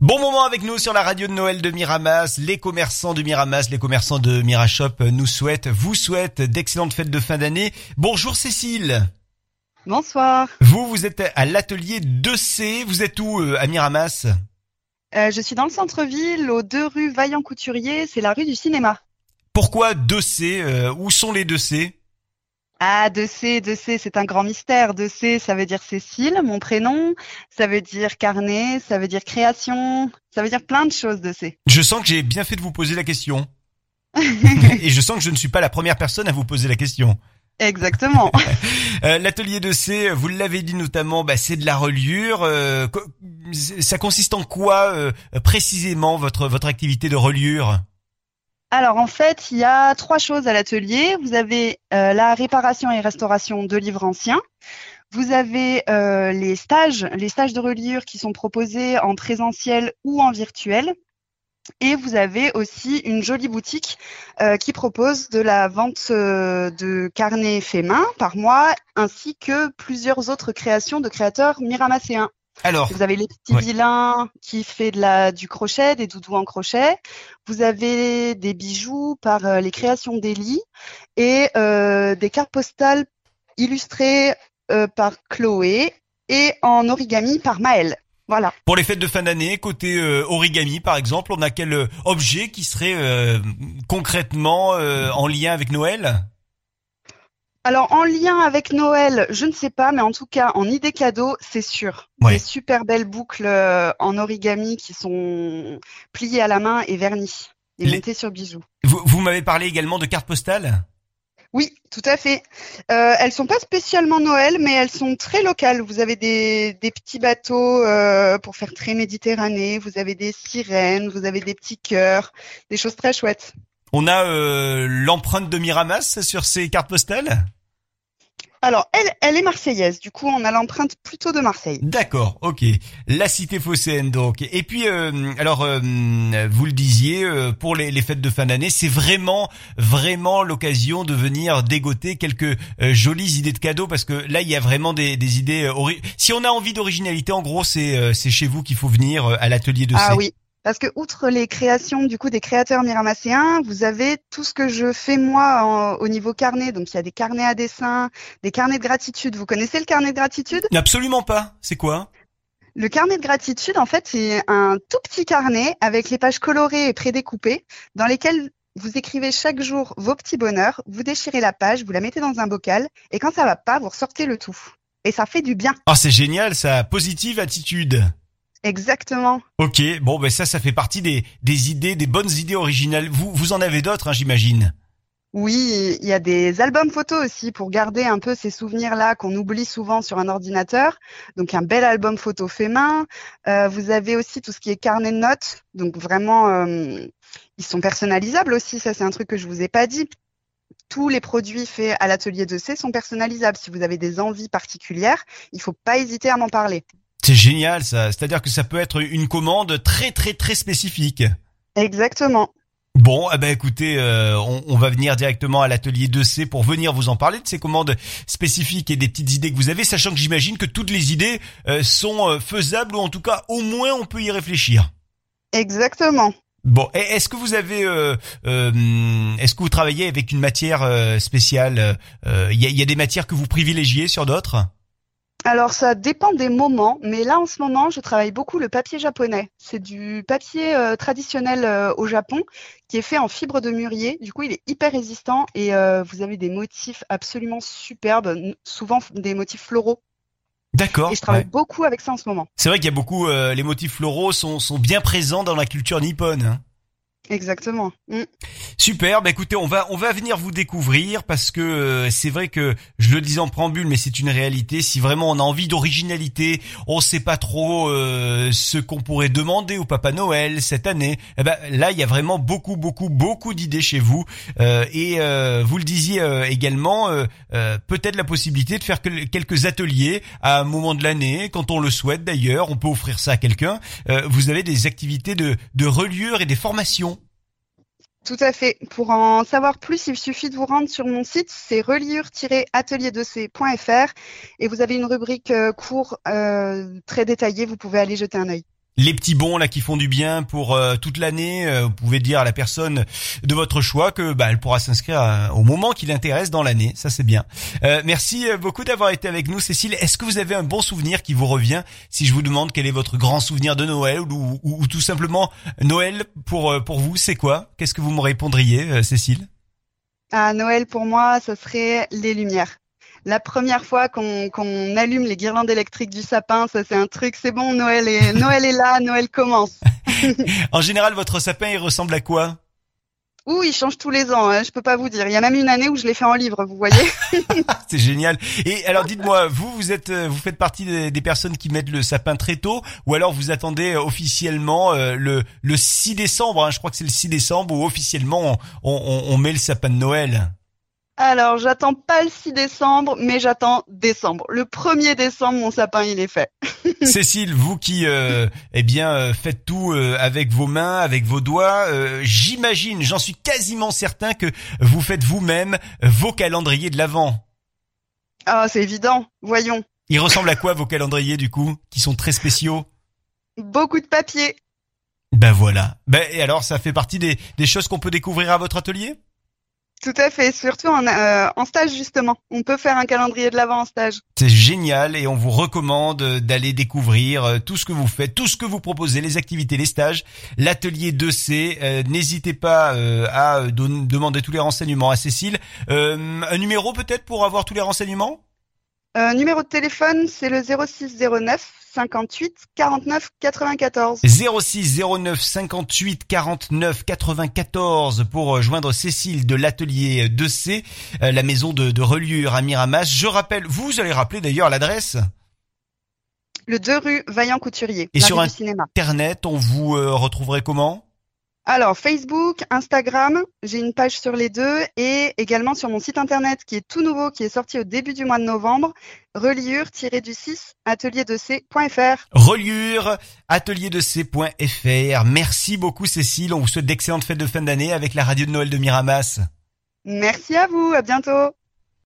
Bon moment avec nous sur la radio de Noël de Miramas. Les commerçants de Miramas, les commerçants de Mirashop nous souhaitent, vous souhaitent d'excellentes fêtes de fin d'année. Bonjour Cécile. Bonsoir. Vous, vous êtes à l'atelier 2C. Vous êtes où euh, à Miramas? Euh, je suis dans le centre-ville, aux deux rues Vaillant-Couturier, c'est la rue du cinéma. Pourquoi 2C Euh, Où sont les 2C Ah, 2C, 2C, c'est un grand mystère. 2C, ça veut dire Cécile, mon prénom. Ça veut dire carnet, ça veut dire création. Ça veut dire plein de choses, 2C. Je sens que j'ai bien fait de vous poser la question. Et je sens que je ne suis pas la première personne à vous poser la question. Exactement. Euh, L'atelier 2C, vous l'avez dit notamment, bah, c'est de la reliure. Euh, ça consiste en quoi euh, précisément votre votre activité de reliure? Alors en fait, il y a trois choses à l'atelier. Vous avez euh, la réparation et restauration de livres anciens. Vous avez euh, les stages, les stages de reliure qui sont proposés en présentiel ou en virtuel. Et vous avez aussi une jolie boutique euh, qui propose de la vente de carnets faits main par mois, ainsi que plusieurs autres créations de créateurs miramasséens. Alors, Vous avez les petits Ouais. vilains qui fait de la du crochet, des doudous en crochet. Vous avez des bijoux par euh, les créations d'Elie et euh, des cartes postales illustrées euh, par Chloé et en origami par Maëlle. Voilà. pour les fêtes de fin d'année, côté euh, origami par exemple, on a quel euh, objet qui serait euh, concrètement euh, en lien avec Noël? Alors en lien avec Noël, je ne sais pas, mais en tout cas en idée cadeau, c'est sûr. Ouais. Des super belles boucles euh, en origami qui sont pliées à la main et vernies et Les- montées sur bijoux. Vous, vous m'avez parlé également de cartes postales? Oui, tout à fait. Euh, elles sont pas spécialement Noël, mais elles sont très locales. Vous avez des, des petits bateaux euh, pour faire très Méditerranée, vous avez des sirènes, vous avez des petits cœurs, des choses très chouettes. On a euh, l'empreinte de Miramas sur ces cartes postales? Alors, elle, elle est marseillaise. Du coup, on a l'empreinte plutôt de Marseille. D'accord, ok. La cité phocéenne donc. Et puis, euh, alors, euh, vous le disiez, euh, pour les, les fêtes de fin d'année, c'est vraiment, vraiment l'occasion de venir dégoter quelques euh, jolies idées de cadeaux parce que là, il y a vraiment des, des idées. euh, si on a envie d'originalité, en gros, c'est euh, c'est chez vous qu'il faut venir à l'atelier de Ah C. oui. Parce que outre les créations du coup des créateurs miramasséens, vous avez tout ce que je fais moi en- au niveau carnet. Donc il y a des carnets à dessin, des carnets de gratitude. Vous connaissez le carnet de gratitude? Absolument pas. C'est quoi? Le carnet de gratitude, en fait, c'est un tout petit carnet avec les pages colorées et prédécoupées dans lesquelles vous écrivez chaque jour vos petits bonheurs, vous déchirez la page, vous la mettez dans un bocal et quand ça va pas, vous ressortez le tout. Et ça fait du bien. Ah, c'est génial, ça. Positive attitude. Exactement. Ok, bon, ben ça, ça fait partie des, des idées, des bonnes idées originales. Vous, vous en avez d'autres, hein, j'imagine? Oui, il y a des albums photos aussi pour garder un peu ces souvenirs-là qu'on oublie souvent sur un ordinateur. Donc un bel album photo fait main. Euh, vous avez aussi tout ce qui est carnet de notes. Donc vraiment, euh, ils sont personnalisables aussi. Ça, c'est un truc que je vous ai pas dit. Tous les produits faits à l'atelier de C sont personnalisables. Si vous avez des envies particulières, il faut pas hésiter à m'en parler. C'est génial, ça. C'est-à-dire que ça peut être une commande très, très, très spécifique. Exactement. Bon, eh ben écoutez, euh, on, on va venir directement à l'atelier 2C pour venir vous en parler de ces commandes spécifiques et des petites idées que vous avez, sachant que j'imagine que toutes les idées euh, sont euh, faisables ou en tout cas au moins on peut y réfléchir. Exactement. Bon, est-ce que vous avez, euh, euh, est-ce que vous travaillez avec une matière euh, spéciale euh, Il y, a, il y a des matières que vous privilégiez sur d'autres? Alors ça dépend des moments, mais là en ce moment je travaille beaucoup le papier japonais. C'est du papier euh, traditionnel euh, au Japon qui est fait en fibre de mûrier. Du coup il est hyper résistant et euh, vous avez des motifs absolument superbes, souvent des motifs floraux. D'accord. Et je travaille ouais. beaucoup avec ça en ce moment. C'est vrai qu'il y a beaucoup, les motifs floraux sont, sont bien présents dans la culture nippone. hein. Exactement. Mm. Super, bah écoutez, on va on va venir vous découvrir parce que euh, c'est vrai que je le dis en préambule, mais c'est une réalité. Si vraiment on a envie d'originalité, on sait pas trop euh, ce qu'on pourrait demander au Papa Noël cette année. Eh ben là, il y a vraiment beaucoup beaucoup beaucoup d'idées chez vous Euh, et euh, vous le disiez euh, également, peut-être la possibilité de faire quel- quelques ateliers à un moment de l'année, quand on le souhaite d'ailleurs. On peut offrir ça à quelqu'un. Vous avez des activités de de reliure et des formations. Tout à fait. Pour en savoir plus, il suffit de vous rendre sur mon site, c'est reliure-atelier2c.fr et vous avez une rubrique euh, cours euh, très détaillée, vous pouvez aller jeter un œil. Les petits bons là qui font du bien pour euh, toute l'année. Euh, vous pouvez dire à la personne de votre choix que bah, elle pourra s'inscrire euh, au moment qui l'intéresse dans l'année. Ça c'est bien. merci beaucoup d'avoir été avec nous, Cécile. Est-ce que vous avez un bon souvenir qui vous revient si je vous demande quel est votre grand souvenir de Noël ou, ou, ou tout simplement Noël pour pour vous c'est quoi? Qu'est-ce que vous me répondriez, Cécile? À Noël pour moi, ce serait les lumières la première fois qu'on allume les guirlandes électriques du sapin, ça c'est un truc, c'est bon, Noël est, Noël est là, Noël commence. en général, votre sapin, il ressemble à quoi? Ouh, il change tous les ans, hein, je peux pas vous dire. Il y a même une année où je l'ai fait en livre, vous voyez. c'est génial. Et alors dites-moi, vous vous êtes vous faites partie des, personnes qui mettent le sapin très tôt ou alors vous attendez officiellement euh, le le 6 décembre, hein, je crois que c'est le 6 décembre où officiellement on, on met le sapin de Noël? Alors, j'attends pas le 6 décembre, mais j'attends décembre. Le 1er décembre, mon sapin, il est fait. Cécile, vous qui euh, eh bien euh, faites tout euh, avec vos mains, avec vos doigts, j'imagine, j'en suis quasiment certain que vous faites vous-même vos calendriers de l'Avent. Ah, c'est évident. Voyons. Ils ressemblent à quoi vos calendriers du coup, qui sont très spéciaux? Beaucoup de papier. Ben voilà. Ben et alors, ça fait partie des, des choses qu'on peut découvrir à votre atelier? Tout à fait, surtout en, euh, en, stage justement. On peut faire un calendrier de l'avant en stage. C'est génial et on vous recommande d'aller découvrir euh, tout ce que vous faites, tout ce que vous proposez, les activités, les stages, l'atelier 2C. Euh, n'hésitez pas à demander tous les renseignements à Cécile. un numéro peut-être pour avoir tous les renseignements? Euh, numéro de téléphone, c'est le 0609 58 49 94. 06 09 58 49 94 pour euh, joindre Cécile de l'atelier 2C, euh, la maison de, de reliure à Miramas. Je rappelle, vous allez rappeler d'ailleurs l'adresse Le 2 rue Vaillant Couturier. Et sur Internet, on vous retrouverait comment? Alors, Facebook, Instagram, j'ai une page sur les deux et également sur mon site internet qui est tout nouveau, qui est sorti au début du mois de novembre, reliure-du6 atelier2c.fr. Reliure atelier2c.fr. Merci beaucoup Cécile, on vous souhaite d'excellentes fêtes de fin d'année avec la radio de Noël de Miramas. Merci à vous, à bientôt.